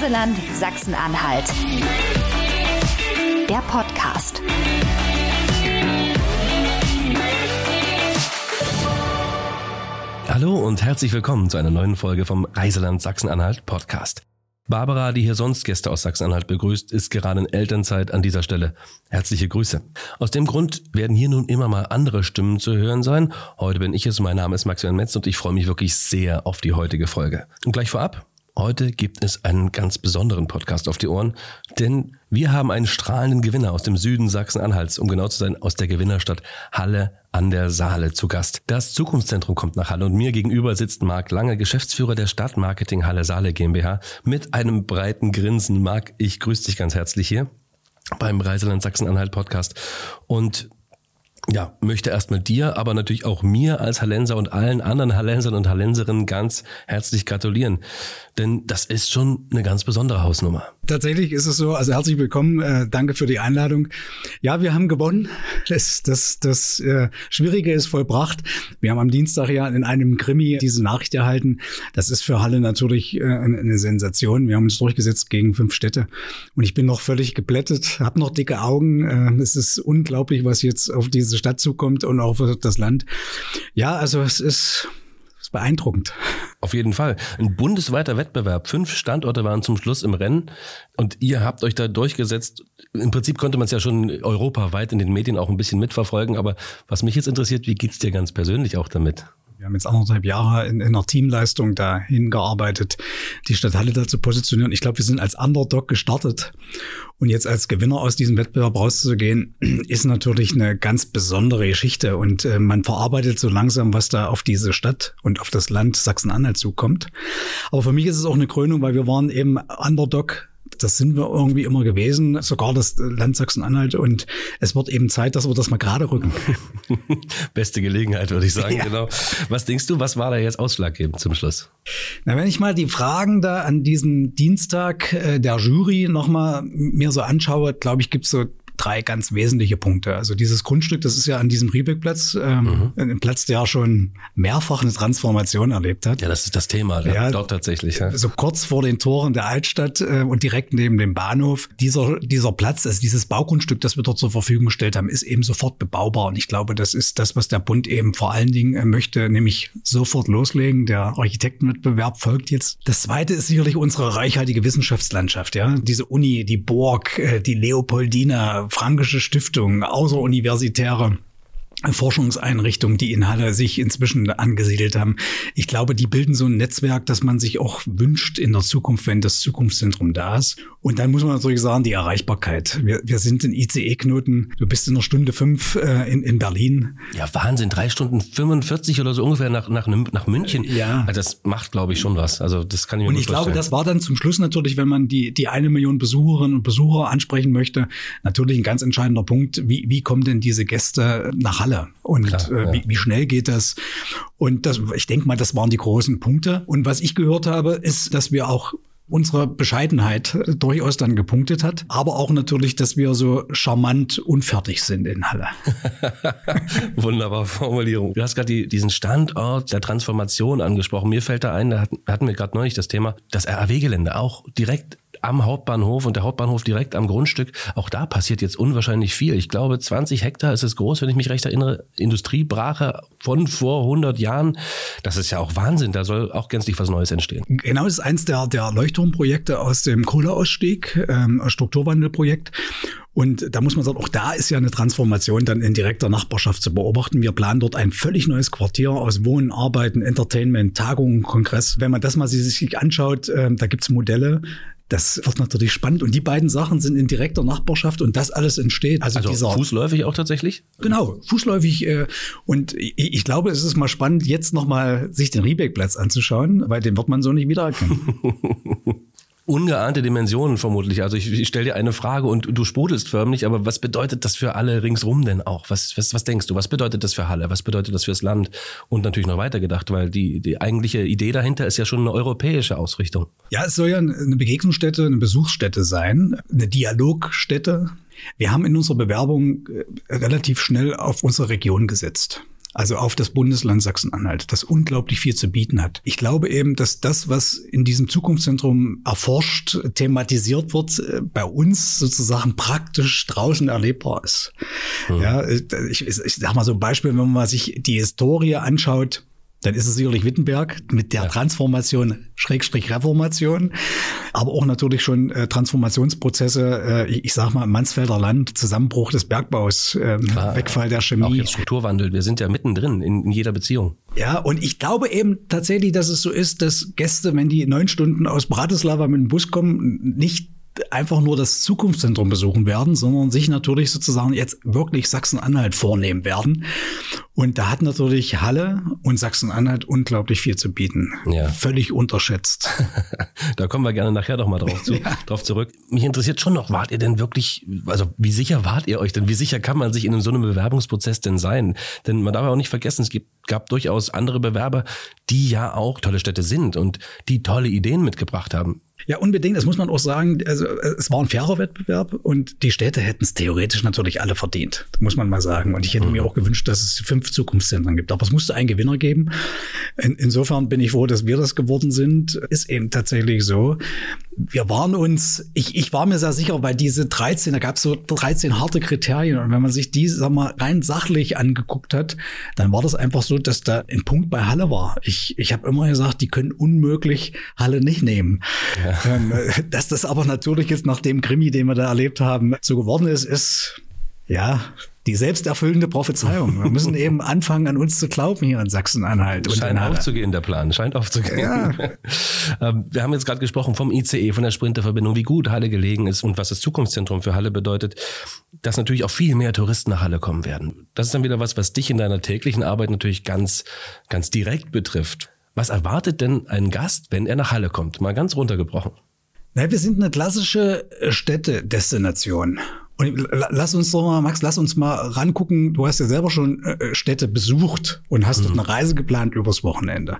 Reiseland Sachsen-Anhalt. Der Podcast. Hallo und herzlich willkommen zu einer neuen Folge vom Reiseland Sachsen-Anhalt Podcast. Barbara, die hier sonst Gäste aus Sachsen-Anhalt begrüßt, ist gerade in Elternzeit an dieser Stelle. Herzliche Grüße. Aus dem Grund werden hier nun immer mal andere Stimmen zu hören sein. Heute bin ich es, mein Name ist Maximilian Metz und ich freue mich wirklich sehr auf die heutige Folge. Und gleich vorab, Heute gibt es einen ganz besonderen Podcast auf die Ohren, denn wir haben einen strahlenden Gewinner aus dem Süden Sachsen-Anhalts, um genau zu sein, aus der Gewinnerstadt Halle an der Saale zu Gast. Das Zukunftszentrum kommt nach Halle und mir gegenüber sitzt Marc Lange, Geschäftsführer der Stadtmarketing Halle Saale GmbH, mit einem breiten Grinsen. Marc, ich grüße dich ganz herzlich hier beim Reiseland Sachsen-Anhalt Podcast und ja, möchte erstmal dir, aber natürlich auch mir als Hallenser und allen anderen Hallensern und Hallenserinnen ganz herzlich gratulieren. Denn das ist schon eine ganz besondere Hausnummer. Tatsächlich ist es so. Also herzlich willkommen. Äh, danke für die Einladung. Ja, wir haben gewonnen. Das, das, das äh, Schwierige ist vollbracht. Wir haben am Dienstag ja in einem Krimi diese Nachricht erhalten. Das ist für Halle natürlich äh, eine Sensation. Wir haben uns durchgesetzt gegen fünf Städte. Und ich bin noch völlig geblättet, habe noch dicke Augen. Äh, es ist unglaublich, was jetzt auf diese Stadt zukommt und auch für das Land. Ja, also es ist, beeindruckend. Auf jeden Fall. Ein bundesweiter Wettbewerb. Fünf Standorte waren zum Schluss im Rennen und ihr habt euch da durchgesetzt. Im Prinzip konnte man es ja schon europaweit in den Medien auch ein bisschen mitverfolgen. Aber was mich jetzt interessiert, wie geht's dir ganz persönlich auch damit? Haben jetzt anderthalb Jahre in, in einer Teamleistung dahin gearbeitet, die Stadt Halle da zu positionieren. Ich glaube, wir sind als Underdog gestartet. Und jetzt als Gewinner aus diesem Wettbewerb rauszugehen, ist natürlich eine ganz besondere Geschichte. Und äh, man verarbeitet so langsam, was da auf diese Stadt und auf das Land Sachsen-Anhalt zukommt. Aber für mich ist es auch eine Krönung, weil wir waren eben Underdog das sind wir irgendwie immer gewesen, sogar das Land Sachsen-Anhalt. Und es wird eben Zeit, dass wir das mal gerade rücken. Beste Gelegenheit, würde ich sagen, ja. genau. Was denkst du, was war da jetzt ausschlaggebend zum Schluss? Na, wenn ich mal die Fragen da an diesem Dienstag äh, der Jury nochmal mir so anschaue, glaube ich, gibt es so drei ganz wesentliche Punkte. Also dieses Grundstück, das ist ja an diesem Riebeckplatz, ähm, mhm. ein Platz, der schon mehrfach eine Transformation erlebt hat. Ja, das ist das Thema ja, dort tatsächlich. Ja. So kurz vor den Toren der Altstadt äh, und direkt neben dem Bahnhof. Dieser, dieser Platz, also dieses Baugrundstück, das wir dort zur Verfügung gestellt haben, ist eben sofort bebaubar. Und ich glaube, das ist das, was der Bund eben vor allen Dingen äh, möchte, nämlich sofort loslegen. Der Architektenwettbewerb folgt jetzt. Das zweite ist sicherlich unsere reichhaltige Wissenschaftslandschaft. Ja, diese Uni, die Burg, äh, die Leopoldina, Frankische Stiftung, außeruniversitäre Forschungseinrichtungen, die in Halle sich inzwischen angesiedelt haben. Ich glaube, die bilden so ein Netzwerk, dass man sich auch wünscht in der Zukunft, wenn das Zukunftszentrum da ist. Und dann muss man natürlich sagen, die Erreichbarkeit. Wir, wir sind in ICE-Knoten. Du bist in einer Stunde fünf äh, in, in Berlin. Ja, Wahnsinn. Drei Stunden 45 oder so ungefähr nach, nach, nach München. Ja. Also das macht, glaube ich, schon was. Also das kann ich mir Und ich vorstellen. glaube, das war dann zum Schluss natürlich, wenn man die, die eine Million Besucherinnen und Besucher ansprechen möchte, natürlich ein ganz entscheidender Punkt. Wie, wie kommen denn diese Gäste nach Halle? Alle. Und Klar, äh, ja. wie, wie schnell geht das? Und das, ich denke mal, das waren die großen Punkte. Und was ich gehört habe, ist, dass wir auch unsere Bescheidenheit durchaus dann gepunktet hat, aber auch natürlich, dass wir so charmant unfertig sind in Halle. Wunderbare Formulierung. Du hast gerade die, diesen Standort der Transformation angesprochen. Mir fällt da ein, da hatten wir gerade neulich das Thema, das RAW-Gelände auch direkt am Hauptbahnhof und der Hauptbahnhof direkt am Grundstück. Auch da passiert jetzt unwahrscheinlich viel. Ich glaube, 20 Hektar ist es groß, wenn ich mich recht erinnere. Industriebrache von vor 100 Jahren. Das ist ja auch Wahnsinn. Da soll auch gänzlich was Neues entstehen. Genau, das ist eins der, der Leuchtturmprojekte aus dem Kohleausstieg, ähm, Strukturwandelprojekt. Und da muss man sagen, auch da ist ja eine Transformation dann in direkter Nachbarschaft zu beobachten. Wir planen dort ein völlig neues Quartier aus Wohnen, Arbeiten, Entertainment, Tagungen, Kongress. Wenn man das mal sich anschaut, äh, da gibt's Modelle, das wird natürlich spannend. Und die beiden Sachen sind in direkter Nachbarschaft und das alles entsteht. Also, also dieser, fußläufig auch tatsächlich? Genau, fußläufig. Äh, und ich, ich glaube, es ist mal spannend, jetzt nochmal sich den Riebeckplatz anzuschauen, weil den wird man so nicht wiedererkennen. ungeahnte Dimensionen vermutlich. Also ich, ich stelle dir eine Frage und du sprudelst förmlich, aber was bedeutet das für alle ringsrum denn auch? Was, was, was denkst du? Was bedeutet das für Halle? Was bedeutet das fürs Land? Und natürlich noch weiter gedacht, weil die, die eigentliche Idee dahinter ist ja schon eine europäische Ausrichtung. Ja, es soll ja eine Begegnungsstätte, eine Besuchsstätte sein, eine Dialogstätte. Wir haben in unserer Bewerbung äh, relativ schnell auf unsere Region gesetzt. Also auf das Bundesland Sachsen-Anhalt, das unglaublich viel zu bieten hat. Ich glaube eben, dass das, was in diesem Zukunftszentrum erforscht, thematisiert wird, äh, bei uns sozusagen praktisch draußen erlebbar ist. Mhm. Ja, äh, ich, ich sag mal so ein Beispiel, wenn man sich die Historie anschaut, dann ist es sicherlich Wittenberg mit der ja. Transformation, Schrägstrich Reformation, aber auch natürlich schon äh, Transformationsprozesse, äh, ich, ich sag mal Mansfelder Land, Zusammenbruch des Bergbaus, äh, Wegfall der Chemie. Auch jetzt Strukturwandel, wir sind ja mittendrin in, in jeder Beziehung. Ja, und ich glaube eben tatsächlich, dass es so ist, dass Gäste, wenn die neun Stunden aus Bratislava mit dem Bus kommen, nicht einfach nur das Zukunftszentrum besuchen werden, sondern sich natürlich sozusagen jetzt wirklich Sachsen-Anhalt vornehmen werden. Und da hat natürlich Halle und Sachsen-Anhalt unglaublich viel zu bieten. Ja. Völlig unterschätzt. da kommen wir gerne nachher noch mal drauf, zu, ja. drauf zurück. Mich interessiert schon noch, wart ihr denn wirklich, also wie sicher wart ihr euch denn? Wie sicher kann man sich in so einem Bewerbungsprozess denn sein? Denn man darf auch nicht vergessen, es gibt, gab durchaus andere Bewerber, die ja auch tolle Städte sind und die tolle Ideen mitgebracht haben. Ja, unbedingt. Das muss man auch sagen. Also es war ein fairer Wettbewerb und die Städte hätten es theoretisch natürlich alle verdient. Muss man mal sagen. Und ich hätte mhm. mir auch gewünscht, dass es fünf Zukunftszentren gibt. Aber es musste einen Gewinner geben. In, insofern bin ich froh, dass wir das geworden sind. Ist eben tatsächlich so wir waren uns, ich, ich war mir sehr sicher, weil diese 13, da gab es so 13 harte Kriterien und wenn man sich die, sag mal, rein sachlich angeguckt hat, dann war das einfach so, dass da ein Punkt bei Halle war. Ich, ich habe immer gesagt, die können unmöglich Halle nicht nehmen. Ja. Ähm, dass das aber natürlich jetzt nach dem Krimi, den wir da erlebt haben, so geworden ist, ist ja, die selbsterfüllende Prophezeiung. Wir müssen eben anfangen, an uns zu glauben hier in Sachsen-Anhalt. Scheint aufzugehen, der Plan. Scheint aufzugehen. Ja. Ähm, wir haben jetzt gerade gesprochen vom ICE, von der Sprinterverbindung, wie gut Halle gelegen ist und was das Zukunftszentrum für Halle bedeutet, dass natürlich auch viel mehr Touristen nach Halle kommen werden. Das ist dann wieder was, was dich in deiner täglichen Arbeit natürlich ganz, ganz direkt betrifft. Was erwartet denn ein Gast, wenn er nach Halle kommt? Mal ganz runtergebrochen. Na, wir sind eine klassische Städtedestination. Und lass uns doch mal, Max, lass uns mal rangucken. Du hast ja selber schon äh, Städte besucht und hast mhm. dort eine Reise geplant übers Wochenende.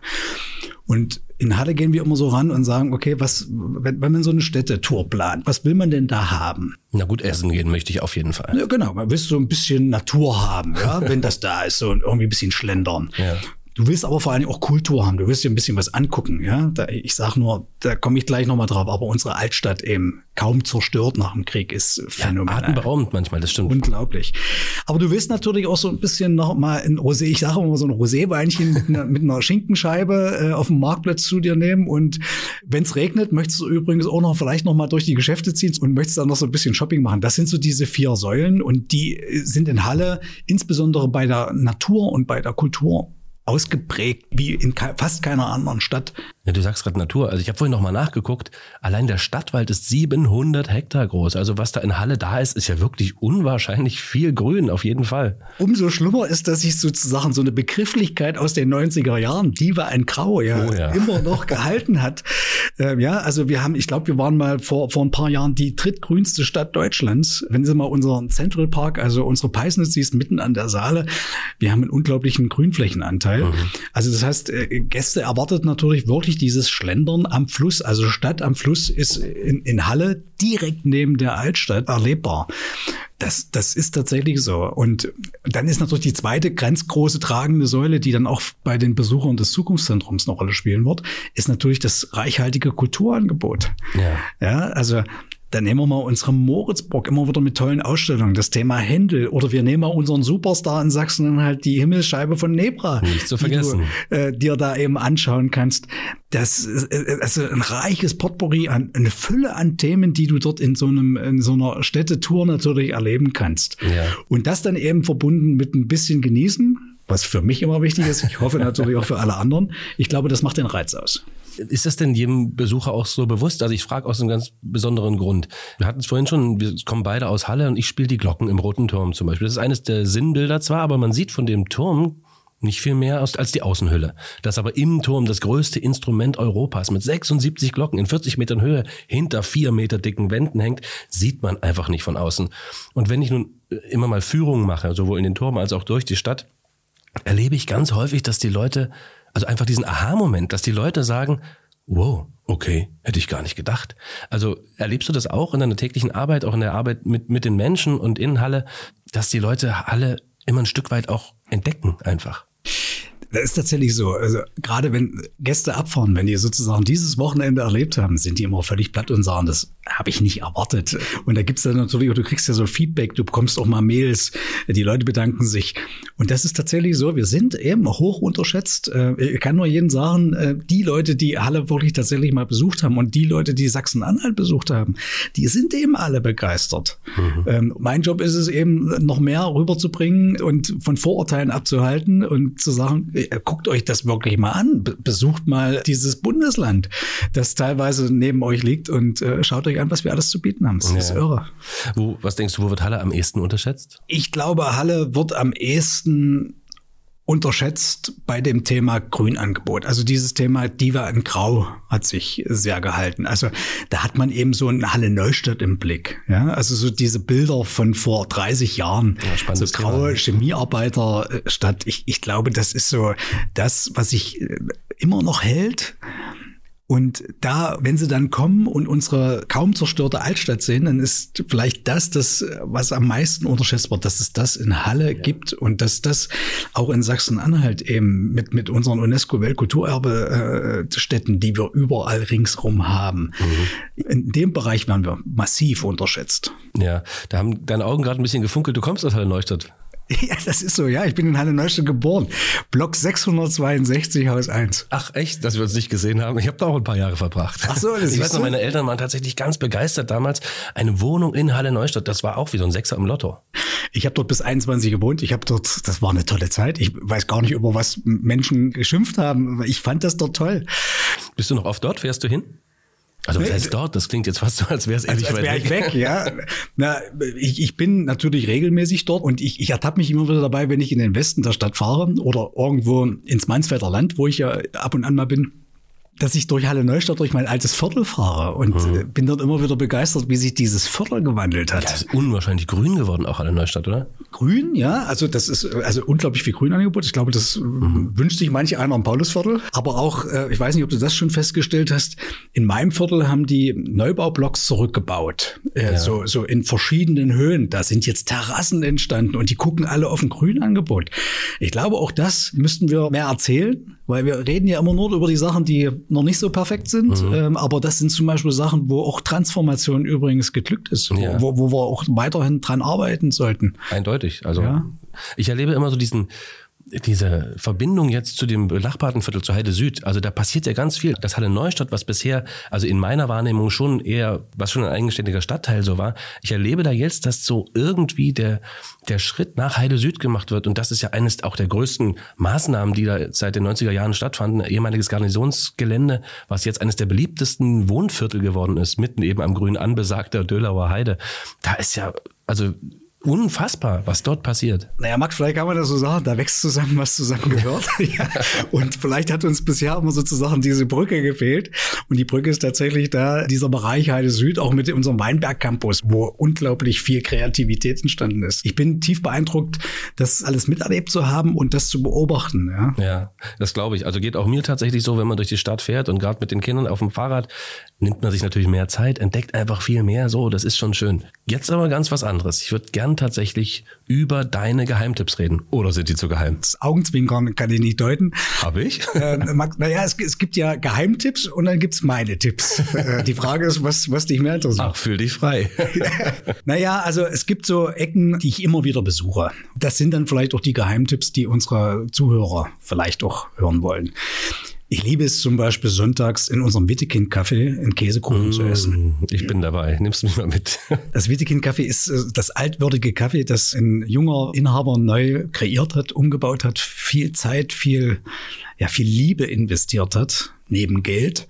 Und in Halle gehen wir immer so ran und sagen, okay, was, wenn, wenn man so eine Städtetour plant, was will man denn da haben? Na gut, essen gehen möchte ich auf jeden Fall. Ja, genau, man will so ein bisschen Natur haben, ja, wenn das da ist, so irgendwie ein bisschen schlendern. Ja. Du willst aber vor allem auch Kultur haben. Du willst dir ein bisschen was angucken. Ja, da, ich sag nur, da komme ich gleich nochmal drauf. Aber unsere Altstadt eben kaum zerstört nach dem Krieg ist phänomenal. Ja, atemberaubend manchmal, das stimmt. Unglaublich. Aber du willst natürlich auch so ein bisschen noch mal ein Rosé. Ich sage immer so ein Roséweinchen mit, einer, mit einer Schinkenscheibe äh, auf dem Marktplatz zu dir nehmen. Und wenn es regnet, möchtest du übrigens auch noch vielleicht noch mal durch die Geschäfte ziehen und möchtest dann noch so ein bisschen Shopping machen. Das sind so diese vier Säulen und die sind in Halle insbesondere bei der Natur und bei der Kultur ausgeprägt wie in fast keiner anderen Stadt. Ja, du sagst gerade Natur. Also ich habe vorhin noch mal nachgeguckt. Allein der Stadtwald ist 700 Hektar groß. Also was da in Halle da ist, ist ja wirklich unwahrscheinlich viel Grün, auf jeden Fall. Umso schlimmer ist, dass sich sozusagen so eine Begrifflichkeit aus den 90er Jahren, die war ein Grau, ja, oh ja. immer noch gehalten hat. Ähm, ja, also wir haben, ich glaube, wir waren mal vor, vor ein paar Jahren die drittgrünste Stadt Deutschlands. Wenn Sie mal unseren Central Park, also unsere Peisnitz siehst, mitten an der Saale, wir haben einen unglaublichen Grünflächenanteil. Mhm. Also das heißt, äh, Gäste erwartet natürlich wirklich dieses Schlendern am Fluss. Also Stadt am Fluss ist in, in Halle direkt neben der Altstadt erlebbar. Das, das ist tatsächlich so. Und dann ist natürlich die zweite ganz große tragende Säule, die dann auch bei den Besuchern des Zukunftszentrums eine Rolle spielen wird, ist natürlich das reichhaltige Kulturangebot. Ja, ja also dann nehmen wir mal unsere Moritzburg immer wieder mit tollen Ausstellungen. Das Thema Händel. Oder wir nehmen mal unseren Superstar in Sachsen dann halt die Himmelsscheibe von Nebra. Nicht zu vergessen. Die du, äh, dir da eben anschauen kannst. Das ist äh, also ein reiches Potpourri an, eine Fülle an Themen, die du dort in so einem, in so einer Städtetour natürlich erleben kannst. Ja. Und das dann eben verbunden mit ein bisschen genießen. Was für mich immer wichtig ist. Ich hoffe natürlich auch für alle anderen. Ich glaube, das macht den Reiz aus. Ist das denn jedem Besucher auch so bewusst? Also ich frage aus einem ganz besonderen Grund. Wir hatten es vorhin schon, wir kommen beide aus Halle und ich spiele die Glocken im Roten Turm zum Beispiel. Das ist eines der Sinnbilder zwar, aber man sieht von dem Turm nicht viel mehr als die Außenhülle. Das aber im Turm das größte Instrument Europas mit 76 Glocken in 40 Metern Höhe hinter vier Meter dicken Wänden hängt, sieht man einfach nicht von außen. Und wenn ich nun immer mal Führungen mache, sowohl in den Turm als auch durch die Stadt, erlebe ich ganz häufig, dass die Leute also einfach diesen Aha-Moment, dass die Leute sagen, wow, okay, hätte ich gar nicht gedacht. Also erlebst du das auch in deiner täglichen Arbeit, auch in der Arbeit mit, mit den Menschen und in Halle, dass die Leute Halle immer ein Stück weit auch entdecken einfach? Das ist tatsächlich so. Also gerade wenn Gäste abfahren, wenn die sozusagen dieses Wochenende erlebt haben, sind die immer völlig platt und sagen, das habe ich nicht erwartet. Und da gibt's dann natürlich, du kriegst ja so Feedback, du bekommst auch mal Mails, die Leute bedanken sich. Und das ist tatsächlich so, wir sind eben hoch unterschätzt. Äh, ich kann nur jeden sagen, äh, die Leute, die Halle wirklich tatsächlich mal besucht haben und die Leute, die Sachsen-Anhalt besucht haben, die sind eben alle begeistert. Mhm. Mein Job ist es eben, noch mehr rüberzubringen und von Vorurteilen abzuhalten und zu sagen, äh, guckt euch das wirklich mal an, besucht mal dieses Bundesland, das teilweise neben euch liegt und schaut euch an, was wir alles zu bieten haben. Das ja. ist irre. Wo, was denkst du, wo wird Halle am ehesten unterschätzt? Ich glaube, Halle wird am ehesten unterschätzt bei dem Thema Grünangebot. Also dieses Thema Diva in Grau hat sich sehr gehalten. Also da hat man eben so ein Halle Neustadt im Blick. Ja, also so diese Bilder von vor 30 Jahren. Ja, so graue Chemiearbeiterstadt. Ich, ich glaube, das ist so das, was sich äh, immer noch hält. Und da, wenn sie dann kommen und unsere kaum zerstörte Altstadt sehen, dann ist vielleicht das, das, was am meisten unterschätzt wird, dass es das in Halle ja. gibt und dass das auch in Sachsen-Anhalt eben mit, mit unseren UNESCO-Weltkulturerbe-Städten, äh, die wir überall ringsrum haben. Mhm. In dem Bereich werden wir massiv unterschätzt. Ja, da haben deine Augen gerade ein bisschen gefunkelt. Du kommst aus Halle Neustadt. Ja, das ist so, ja. Ich bin in Halle Neustadt geboren. Block 662, Haus 1. Ach, echt, dass wir uns nicht gesehen haben. Ich habe da auch ein paar Jahre verbracht. Ach so, das Ich weiß noch, meine Eltern waren tatsächlich ganz begeistert damals. Eine Wohnung in Halle Neustadt, das war auch wie so ein Sechser im Lotto. Ich habe dort bis 21 gewohnt. Ich habe dort, das war eine tolle Zeit. Ich weiß gar nicht, über was Menschen geschimpft haben. Ich fand das dort toll. Bist du noch oft dort? Fährst du hin? Also was heißt dort? Das klingt jetzt fast so, als wäre es ewig als, als wär weit weg. Ich weg ja. Na, ich, ich bin natürlich regelmäßig dort und ich, ich ertappe mich immer wieder dabei, wenn ich in den Westen der Stadt fahre oder irgendwo ins Mansfelder Land, wo ich ja ab und an mal bin dass ich durch Halle Neustadt durch mein altes Viertel fahre und mhm. bin dort immer wieder begeistert, wie sich dieses Viertel gewandelt hat. Ja, ist unwahrscheinlich grün geworden, auch Halle Neustadt, oder? Grün, ja. Also das ist also unglaublich viel Grünangebot. Ich glaube, das mhm. wünscht sich manche einer im Paulusviertel. Aber auch, äh, ich weiß nicht, ob du das schon festgestellt hast, in meinem Viertel haben die Neubaublocks zurückgebaut. Äh, ja. so, so in verschiedenen Höhen. Da sind jetzt Terrassen entstanden und die gucken alle auf ein Grünangebot. Ich glaube, auch das müssten wir mehr erzählen, weil wir reden ja immer nur über die Sachen, die noch nicht so perfekt sind. Mhm. Ähm, aber das sind zum Beispiel Sachen, wo auch Transformation übrigens geglückt ist, ja. wo, wo wir auch weiterhin dran arbeiten sollten. Eindeutig. Also ja. ich erlebe immer so diesen diese Verbindung jetzt zu dem benachbarten Viertel, zu Heide Süd, also da passiert ja ganz viel. Das Halle Neustadt, was bisher, also in meiner Wahrnehmung schon eher, was schon ein eigenständiger Stadtteil so war, ich erlebe da jetzt, dass so irgendwie der, der Schritt nach Heide Süd gemacht wird. Und das ist ja eines auch der größten Maßnahmen, die da seit den 90er Jahren stattfanden. ehemaliges Garnisonsgelände, was jetzt eines der beliebtesten Wohnviertel geworden ist, mitten eben am grün anbesagter Dölauer Heide. Da ist ja, also unfassbar, was dort passiert. Naja, Max, vielleicht kann man das so sagen, da wächst zusammen, was zusammen gehört. ja. Und vielleicht hat uns bisher immer sozusagen diese Brücke gefehlt. Und die Brücke ist tatsächlich da, dieser Bereich Heide Süd, auch mit unserem Weinberg Campus, wo unglaublich viel Kreativität entstanden ist. Ich bin tief beeindruckt, das alles miterlebt zu haben und das zu beobachten. Ja, ja das glaube ich. Also geht auch mir tatsächlich so, wenn man durch die Stadt fährt und gerade mit den Kindern auf dem Fahrrad, nimmt man sich natürlich mehr Zeit, entdeckt einfach viel mehr. So, das ist schon schön. Jetzt aber ganz was anderes. Ich würde gern tatsächlich über deine Geheimtipps reden. Oder sind die zu geheim? Das Augenzwinkern kann ich nicht deuten. Habe ich? Äh, naja, es, es, gibt ja Geheimtipps und dann gibt's meine Tipps. Äh, die Frage ist, was, was dich mehr interessiert. Ach, fühl dich frei. naja, also es gibt so Ecken, die ich immer wieder besuche. Das sind dann vielleicht auch die Geheimtipps, die unsere Zuhörer vielleicht auch hören wollen. Ich liebe es zum Beispiel sonntags in unserem Wittekind-Café einen Käsekuchen mmh, zu essen. Ich bin dabei. Nimmst du mich mal mit? Das Wittekind-Café ist äh, das altwürdige Café, das ein junger Inhaber neu kreiert hat, umgebaut hat, viel Zeit, viel, ja, viel Liebe investiert hat neben Geld,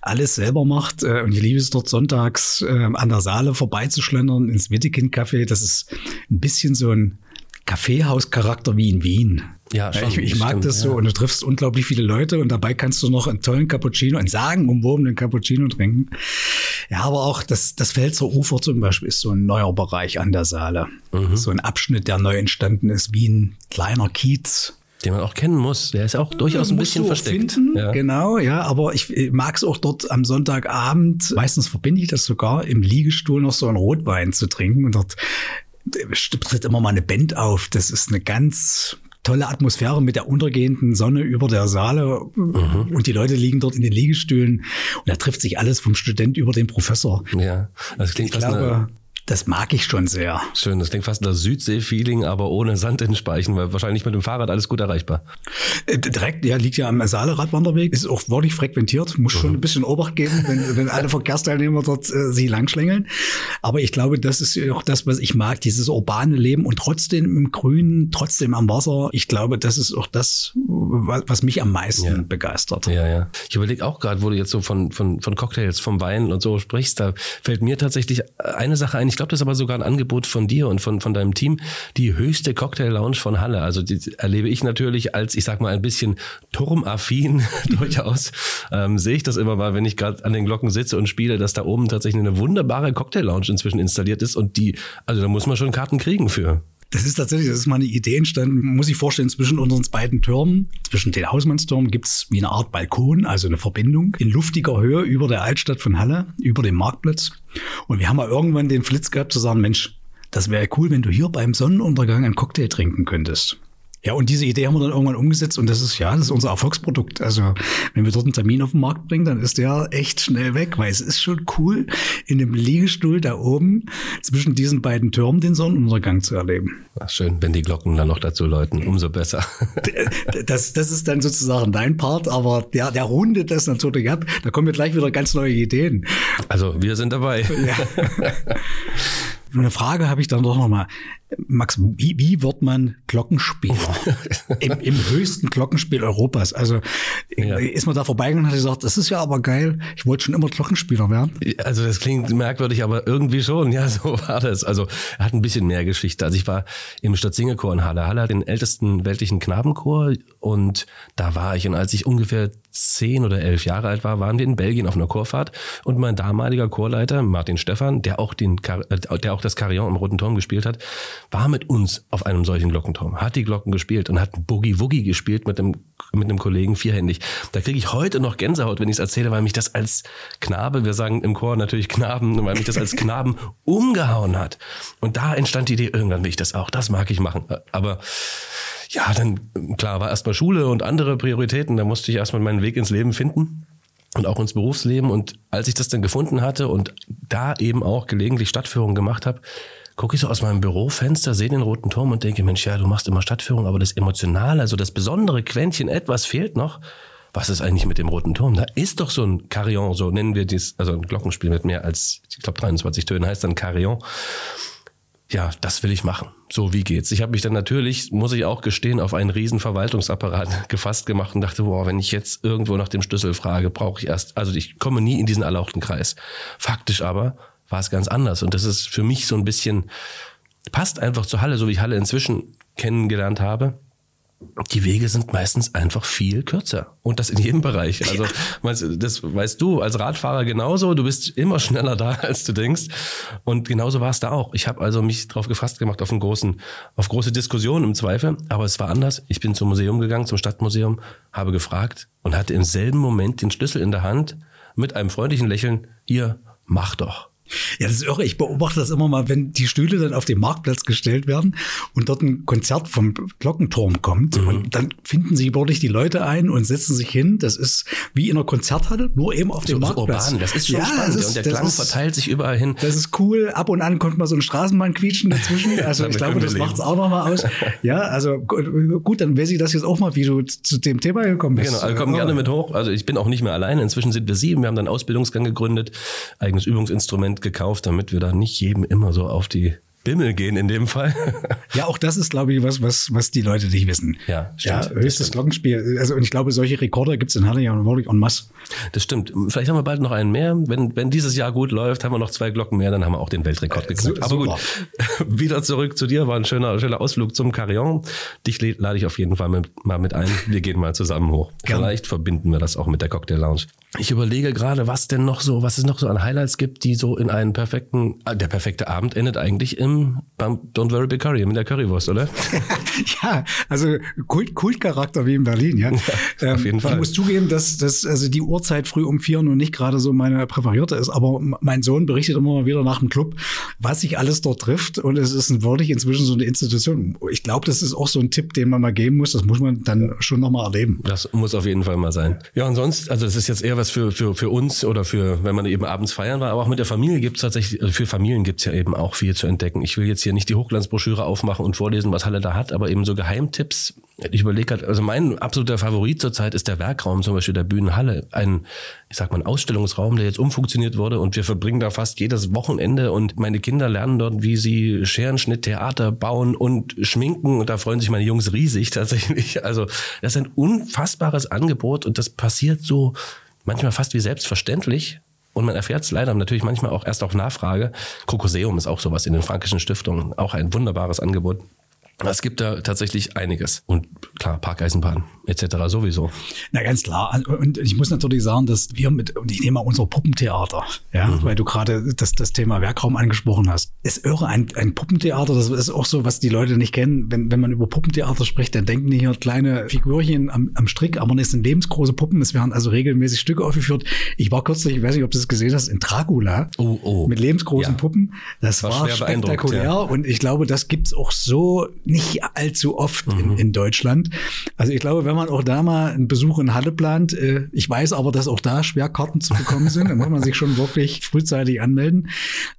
alles selber macht. Äh, und ich liebe es dort sonntags äh, an der Saale vorbeizuschlendern ins Wittekind-Café. Das ist ein bisschen so ein Kaffeehauscharakter wie in Wien. Ja, schon, ich, ich mag stimmt, das so ja. und du triffst unglaublich viele Leute und dabei kannst du noch einen tollen Cappuccino, einen sagenumwobenen Cappuccino trinken. Ja, aber auch das, das Pfälzer Ufer zum Beispiel ist so ein neuer Bereich an der Saale. Mhm. So ein Abschnitt, der neu entstanden ist, wie ein kleiner Kiez. Den man auch kennen muss. Der ist auch durchaus ein bisschen versteckt. Finden, ja. Genau, ja. Aber ich mag es auch dort am Sonntagabend, meistens verbinde ich das sogar, im Liegestuhl noch so einen Rotwein zu trinken und dort tritt immer mal eine Band auf. Das ist eine ganz tolle Atmosphäre mit der untergehenden Sonne über der Saale mhm. und die Leute liegen dort in den Liegestühlen und da trifft sich alles vom Student über den Professor. Ja, das klingt ich fast glaube, eine das mag ich schon sehr. Schön, das klingt fast nach Südsee-Feeling, aber ohne Sand in den Speichen, weil wahrscheinlich mit dem Fahrrad alles gut erreichbar. Äh, direkt, ja, liegt ja am Saale-Radwanderweg, ist auch wirklich frequentiert, muss mhm. schon ein bisschen Obacht geben, wenn, wenn alle Verkehrsteilnehmer dort äh, sich langschlängeln. Aber ich glaube, das ist auch das, was ich mag, dieses urbane Leben und trotzdem im Grünen, trotzdem am Wasser. Ich glaube, das ist auch das, was mich am meisten ja. begeistert. Ja, ja. Ich überlege auch gerade, wo du jetzt so von, von, von Cocktails, vom Wein und so sprichst, da fällt mir tatsächlich eine Sache ein, ich glaube, das ist aber sogar ein Angebot von dir und von, von deinem Team. Die höchste Cocktail-Lounge von Halle. Also die erlebe ich natürlich als, ich sag mal, ein bisschen turmaffin durchaus. Ähm, sehe ich das immer mal, wenn ich gerade an den Glocken sitze und spiele, dass da oben tatsächlich eine wunderbare Cocktail-Lounge inzwischen installiert ist und die, also da muss man schon Karten kriegen für. Das ist tatsächlich, das ist mal eine Idee entstanden. Man muss sich vorstellen, zwischen unseren beiden Türmen, zwischen den Hausmannstürmen gibt's wie eine Art Balkon, also eine Verbindung in luftiger Höhe über der Altstadt von Halle, über dem Marktplatz. Und wir haben mal irgendwann den Flitz gehabt zu sagen, Mensch, das wäre cool, wenn du hier beim Sonnenuntergang einen Cocktail trinken könntest. Ja, und diese Idee haben wir dann irgendwann umgesetzt und das ist ja, das ist unser Erfolgsprodukt. Also, wenn wir dort einen Termin auf den Markt bringen, dann ist der echt schnell weg, weil es ist schon cool, in dem Liegestuhl da oben zwischen diesen beiden Türmen den Sonnenuntergang zu erleben. Ach, schön, wenn die Glocken dann noch dazu läuten, umso besser. das, das ist dann sozusagen dein Part, aber der, der rundet das natürlich ab. Da kommen wir gleich wieder ganz neue Ideen. Also, wir sind dabei. Ja. Eine Frage habe ich dann doch noch mal. Max, wie, wie wird man Glockenspieler? Im, Im, höchsten Glockenspiel Europas. Also ja. ist man da vorbeigegangen und hat gesagt, das ist ja aber geil, ich wollte schon immer Glockenspieler werden. Also das klingt merkwürdig, aber irgendwie schon, ja, so war das. Also er hat ein bisschen mehr Geschichte. Also ich war im Stadtsingerchor in Halle. Halle hat den ältesten weltlichen Knabenchor und da war ich. Und als ich ungefähr zehn oder elf Jahre alt war, waren wir in Belgien auf einer Chorfahrt und mein damaliger Chorleiter, Martin Stephan, der auch den, äh, der auch das Carillon am Roten Turm gespielt hat, war mit uns auf einem solchen Glockenturm, hat die Glocken gespielt und hat Boogie Woogie gespielt mit einem, mit einem Kollegen vierhändig. Da kriege ich heute noch Gänsehaut, wenn ich es erzähle, weil mich das als Knabe, wir sagen im Chor natürlich Knaben, weil mich das als Knaben umgehauen hat. Und da entstand die Idee, irgendwann will ich das auch, das mag ich machen. Aber ja, dann klar war erstmal Schule und andere Prioritäten, da musste ich erstmal meinen Weg ins Leben finden und auch ins Berufsleben. Und als ich das dann gefunden hatte und da eben auch gelegentlich Stadtführungen gemacht habe, gucke ich so aus meinem Bürofenster, sehe den roten Turm und denke, Mensch, ja, du machst immer Stadtführung, aber das Emotionale, also das besondere Quäntchen, etwas fehlt noch. Was ist eigentlich mit dem roten Turm? Da ist doch so ein Carillon, so nennen wir dies, also ein Glockenspiel mit mehr als, ich glaube, 23 Tönen heißt dann Carillon. Ja, das will ich machen. So, wie geht's? Ich habe mich dann natürlich, muss ich auch gestehen, auf einen riesen Verwaltungsapparat gefasst gemacht und dachte, boah, wenn ich jetzt irgendwo nach dem Schlüssel frage, brauche ich erst, also ich komme nie in diesen erlauchten Kreis. Faktisch aber war es ganz anders. Und das ist für mich so ein bisschen, passt einfach zur Halle, so wie ich Halle inzwischen kennengelernt habe. Die Wege sind meistens einfach viel kürzer. Und das in jedem Bereich. Also, das weißt du als Radfahrer genauso. Du bist immer schneller da, als du denkst. Und genauso war es da auch. Ich habe also mich drauf gefasst gemacht auf einen großen, auf große Diskussionen im Zweifel. Aber es war anders. Ich bin zum Museum gegangen, zum Stadtmuseum, habe gefragt und hatte im selben Moment den Schlüssel in der Hand mit einem freundlichen Lächeln. Hier, mach doch. Ja, das ist irre. Ich beobachte das immer mal, wenn die Stühle dann auf den Marktplatz gestellt werden und dort ein Konzert vom Glockenturm kommt. Mhm. Und dann finden sich wirklich die Leute ein und setzen sich hin. Das ist wie in einer Konzerthalle, nur eben auf dem so, Marktplatz. So urban. Das ist schon ja, spannend. Ist, und der Klang ist, verteilt sich überall hin. Das ist cool. Ab und an kommt mal so ein Straßenbahn quietschen dazwischen. Also ich glaube, das macht es auch noch mal aus. Ja, also gut, dann weiß ich das jetzt auch mal, wie du zu dem Thema gekommen bist. Genau, also komm gerne mit hoch. Also ich bin auch nicht mehr alleine. Inzwischen sind wir sieben. Wir haben dann Ausbildungsgang gegründet, eigenes Übungsinstrument gekauft, damit wir da nicht jedem immer so auf die Bimmel gehen in dem Fall. ja, auch das ist, glaube ich, was, was, was die Leute nicht wissen. Ja, stimmt. Ja, höchstes Glockenspiel. Also, und ich glaube, solche Rekorder gibt es in Halle ja wirklich en masse. Das stimmt. Vielleicht haben wir bald noch einen mehr. Wenn, wenn dieses Jahr gut läuft, haben wir noch zwei Glocken mehr, dann haben wir auch den Weltrekord äh, geknackt. Aber gut, wieder zurück zu dir. War ein schöner, schöner Ausflug zum Carillon. Dich lade ich auf jeden Fall mit, mal mit ein. Wir gehen mal zusammen hoch. Gerne. Vielleicht verbinden wir das auch mit der Cocktail Lounge. Ich überlege gerade, was denn noch so, was es noch so an Highlights gibt, die so in einen perfekten, äh, der perfekte Abend endet eigentlich im beim, beim Don't Worry Be Curry mit der Currywurst, oder? ja, also Kult, Kultcharakter wie in Berlin, ja. ja auf jeden ähm, Fall. Ich muss zugeben, dass, dass also die Uhrzeit früh um vier nun nicht gerade so meine präferierte ist, aber mein Sohn berichtet immer mal wieder nach dem Club, was sich alles dort trifft und es ist wirklich inzwischen so eine Institution. Ich glaube, das ist auch so ein Tipp, den man mal geben muss. Das muss man dann schon nochmal erleben. Das muss auf jeden Fall mal sein. Ja, und sonst, also das ist jetzt eher was für, für, für uns oder für, wenn man eben abends feiern war, aber auch mit der Familie gibt es tatsächlich, also für Familien gibt es ja eben auch viel zu entdecken. Ich will jetzt hier nicht die Hochglanzbroschüre aufmachen und vorlesen, was Halle da hat, aber eben so Geheimtipps. Ich überlege halt, also mein absoluter Favorit zurzeit ist der Werkraum zum Beispiel der Bühnenhalle. Ein, ich sag mal, Ausstellungsraum, der jetzt umfunktioniert wurde und wir verbringen da fast jedes Wochenende und meine Kinder lernen dort, wie sie Scherenschnitt, Theater bauen und schminken und da freuen sich meine Jungs riesig tatsächlich. Also das ist ein unfassbares Angebot und das passiert so manchmal fast wie selbstverständlich. Und man erfährt es leider natürlich manchmal auch erst auf Nachfrage. Kokoseum ist auch sowas in den Frankischen Stiftungen. Auch ein wunderbares Angebot. Es gibt da tatsächlich einiges. Und klar, Parkeisenbahn etc. sowieso. Na ganz klar. Und ich muss natürlich sagen, dass wir mit, und ich nehme mal unser Puppentheater, ja, mhm. weil du gerade das, das Thema Werkraum angesprochen hast. Ist irre, ein, ein Puppentheater, das ist auch so, was die Leute nicht kennen. Wenn, wenn man über Puppentheater spricht, dann denken die hier kleine Figürchen am, am Strick, aber das sind lebensgroße Puppen. Es werden also regelmäßig Stücke aufgeführt. Ich war kürzlich, ich weiß nicht, ob du das gesehen hast, in Dracula oh, oh. mit lebensgroßen ja. Puppen. Das war, war spektakulär ja. und ich glaube, das gibt's auch so nicht allzu oft mhm. in, in, Deutschland. Also ich glaube, wenn man auch da mal einen Besuch in Halle plant, äh, ich weiß aber, dass auch da schwer Karten zu bekommen sind, dann muss man sich schon wirklich frühzeitig anmelden.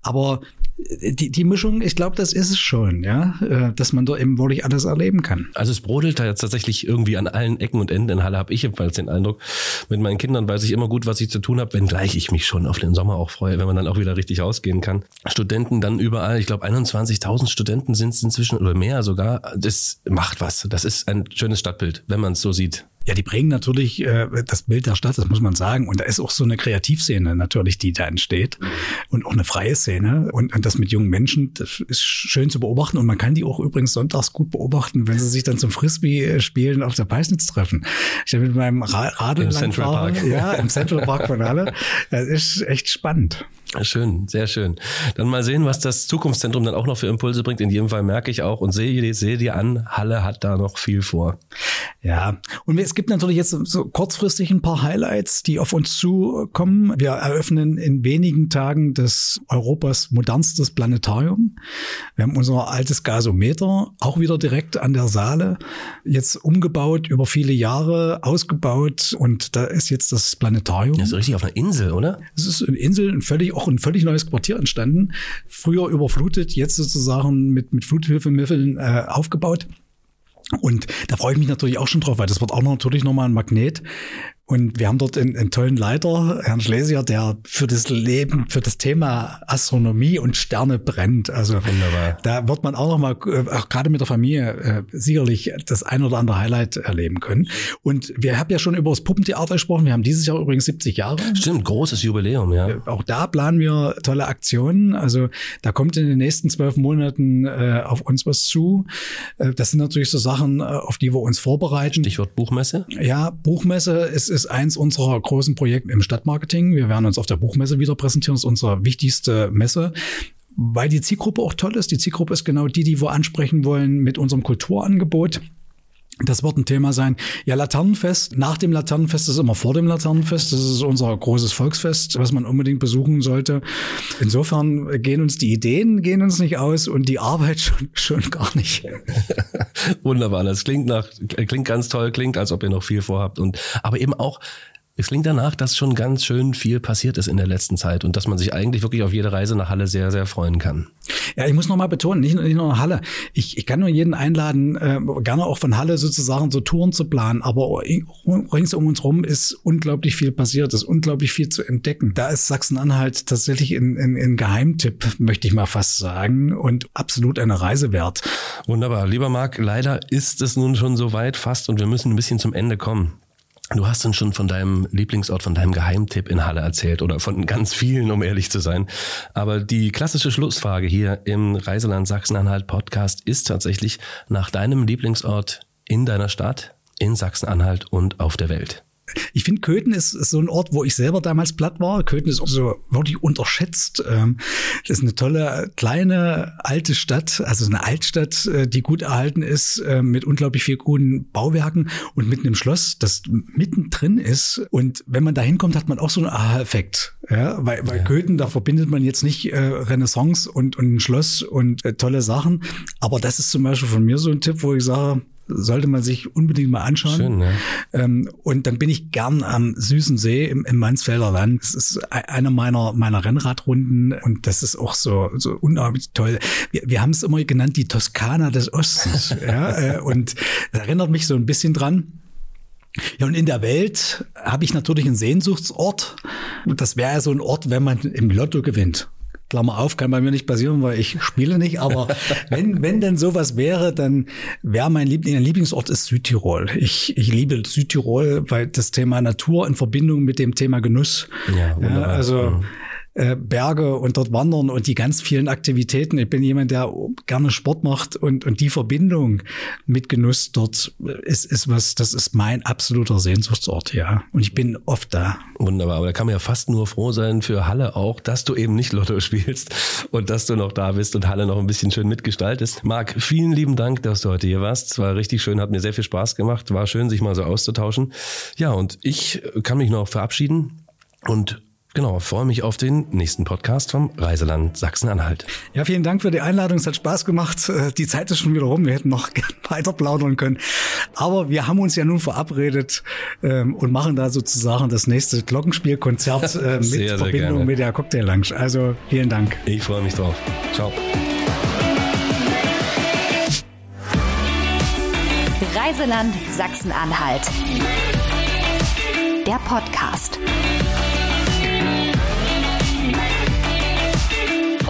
Aber die, die Mischung, ich glaube, das ist es schon, ja, äh, dass man da eben wirklich alles erleben kann. Also es brodelt da jetzt tatsächlich irgendwie an allen Ecken und Enden in Halle, habe ich jedenfalls den Eindruck. Mit meinen Kindern weiß ich immer gut, was ich zu tun habe, wenngleich ich mich schon auf den Sommer auch freue, wenn man dann auch wieder richtig ausgehen kann. Studenten dann überall, ich glaube 21.000 Studenten sind es inzwischen oder mehr sogar. Das macht was. Das ist ein schönes Stadtbild, wenn man es so sieht. Ja, die prägen natürlich äh, das Bild der Stadt, das muss man sagen. Und da ist auch so eine Kreativszene natürlich, die da entsteht. Und auch eine freie Szene. Und, und das mit jungen Menschen, das ist schön zu beobachten. Und man kann die auch übrigens sonntags gut beobachten, wenn sie sich dann zum Frisbee-Spielen auf der Peisnitz treffen. Ich habe mit meinem Ra Radl Im Central Park. Ja, im Central Park von Halle. Das ist echt spannend. Schön, sehr schön. Dann mal sehen, was das Zukunftszentrum dann auch noch für Impulse bringt. In jedem Fall merke ich auch und sehe, sehe dir an, Halle hat da noch viel vor. Ja, und es gibt natürlich jetzt so kurzfristig ein paar Highlights, die auf uns zukommen. Wir eröffnen in wenigen Tagen das Europas modernstes Planetarium. Wir haben unser altes Gasometer auch wieder direkt an der Saale jetzt umgebaut, über viele Jahre ausgebaut und da ist jetzt das Planetarium. Das ist richtig auf einer Insel, oder? Es ist eine Insel, ein völlig auch ein völlig neues Quartier entstanden. Früher überflutet, jetzt sozusagen mit, mit Fluthilfemitteln äh, aufgebaut. Und da freue ich mich natürlich auch schon drauf, weil das wird auch natürlich nochmal ein Magnet und wir haben dort einen, einen, tollen Leiter, Herrn Schlesier, der für das Leben, für das Thema Astronomie und Sterne brennt. Also Wunderbar. da wird man auch noch mal, äh, auch gerade mit der Familie, äh, sicherlich das ein oder andere Highlight erleben können. Und wir haben ja schon über das Puppentheater gesprochen. Wir haben dieses Jahr übrigens 70 Jahre. Stimmt, großes Jubiläum, ja. Äh, auch da planen wir tolle Aktionen. Also da kommt in den nächsten zwölf Monaten äh, auf uns was zu. Das sind natürlich so Sachen, auf die wir uns vorbereiten. Stichwort Buchmesse? Ja, Buchmesse ist ist eins unserer großen Projekte im Stadtmarketing. Wir werden uns auf der Buchmesse wieder präsentieren. Das ist unsere wichtigste Messe weil die Zielgruppe auch toll ist. Die Zielgruppe ist genau die, die wir ansprechen wollen mit unserem Kulturangebot. Das wird ein Thema sein. Ja, Laternenfest. Nach dem Laternenfest ist immer vor dem Laternenfest. Das ist unser großes Volksfest, was man unbedingt besuchen sollte. Insofern gehen uns die Ideen gehen uns nicht aus und die Arbeit schon, schon gar nicht. Wunderbar. Das klingt nach, klingt ganz toll, klingt, als ob ihr noch viel vorhabt und, aber eben auch es klingt danach, dass schon ganz schön viel passiert ist in der letzten Zeit und dass man sich eigentlich wirklich auf jede Reise nach Halle sehr, sehr freuen kann. Ja, ich muss noch mal betonen, nicht, nicht nur nach Halle. Ich, ich kann nur jeden einladen, äh, gerne auch von Halle sozusagen so Touren zu planen, aber rings um uns rum ist unglaublich viel passiert, ist unglaublich viel zu entdecken. Da ist Sachsen-Anhalt tatsächlich ein, ein, ein Geheimtipp, möchte ich mal fast sagen, und absolut eine Reise wert. Wunderbar. Lieber Marc, leider ist es nun schon so weit fast und wir müssen ein bisschen zum Ende kommen. Du hast uns schon von deinem Lieblingsort, von deinem Geheimtipp in Halle erzählt oder von ganz vielen, um ehrlich zu sein. Aber die klassische Schlussfrage hier im Reiseland Sachsen-Anhalt Podcast ist tatsächlich nach deinem Lieblingsort in deiner Stadt, in Sachsen-Anhalt und auf der Welt. Ich finde, Köthen ist, ist, so ein Ort, wo ich selber damals platt war. Köthen ist auch so wirklich unterschätzt. Ähm, das ist eine tolle, kleine, alte Stadt, also eine Altstadt, äh, die gut erhalten ist, äh, mit unglaublich viel guten Bauwerken und mit einem Schloss, das mittendrin ist. Und wenn man da hinkommt, hat man auch so einen Aha-Effekt. Ja, weil, weil ja. Köthen, da verbindet man jetzt nicht äh, Renaissance und, und ein Schloss und tolle Sachen. Aber das ist zum Beispiel von mir so ein Tipp, wo ich sage, sollte man sich unbedingt mal anschauen. Schön, ja. Ähm, und dann bin ich gern am süßen See im, im Mansfelder Land. Das ist e-, eine meiner, meiner Rennradrunden und das ist auch so, so unglaublich toll. Wir, wir haben es immer genannt, die Toskana des Ostens. ja, äh, und das erinnert mich so ein bisschen dran. Ja, und in der Welt habe ich natürlich einen Sehnsuchtsort. Das wäre ja so ein Ort, wenn man im Lotto gewinnt. Klammer auf, kann bei mir nicht passieren, weil ich spiele nicht. Aber wenn, wenn denn sowas wäre, dann wäre mein Liebling, Lieblingsort ist Südtirol. Ich, ich liebe Südtirol, weil das Thema Natur in Verbindung mit dem Thema Genuss. Ja, ja also mhm. Äh, Berge und dort wandern und die ganz vielen Aktivitäten. Ich bin jemand, der gerne Sport macht und, und die Verbindung mit Genuss dort ist, ist was, das ist mein absoluter Sehnsuchtsort, ja. Und ich bin oft da. Wunderbar, aber da kann man ja fast nur froh sein für Halle auch, dass du eben nicht Lotto spielst und dass du noch da bist und Halle noch ein bisschen schön mitgestaltest. Marc, vielen lieben Dank, dass du heute hier warst. Es war richtig schön, hat mir sehr viel Spaß gemacht. War schön, sich mal so auszutauschen. Ja, und ich kann mich noch verabschieden und Genau, freue mich auf den nächsten Podcast vom Reiseland Sachsen-Anhalt. Ja, vielen Dank für die Einladung. Es hat Spaß gemacht. Äh, die Zeit ist schon wieder rum. Wir hätten noch weiter plaudern können. Aber wir haben uns ja nun verabredet ähm, und machen da sozusagen das nächste Glockenspielkonzert äh, mit sehr, Verbindung sehr mit der Cocktail Lounge. Also vielen Dank. Ich freue mich drauf. Ciao. Reiseland Sachsen-Anhalt. Der Podcast.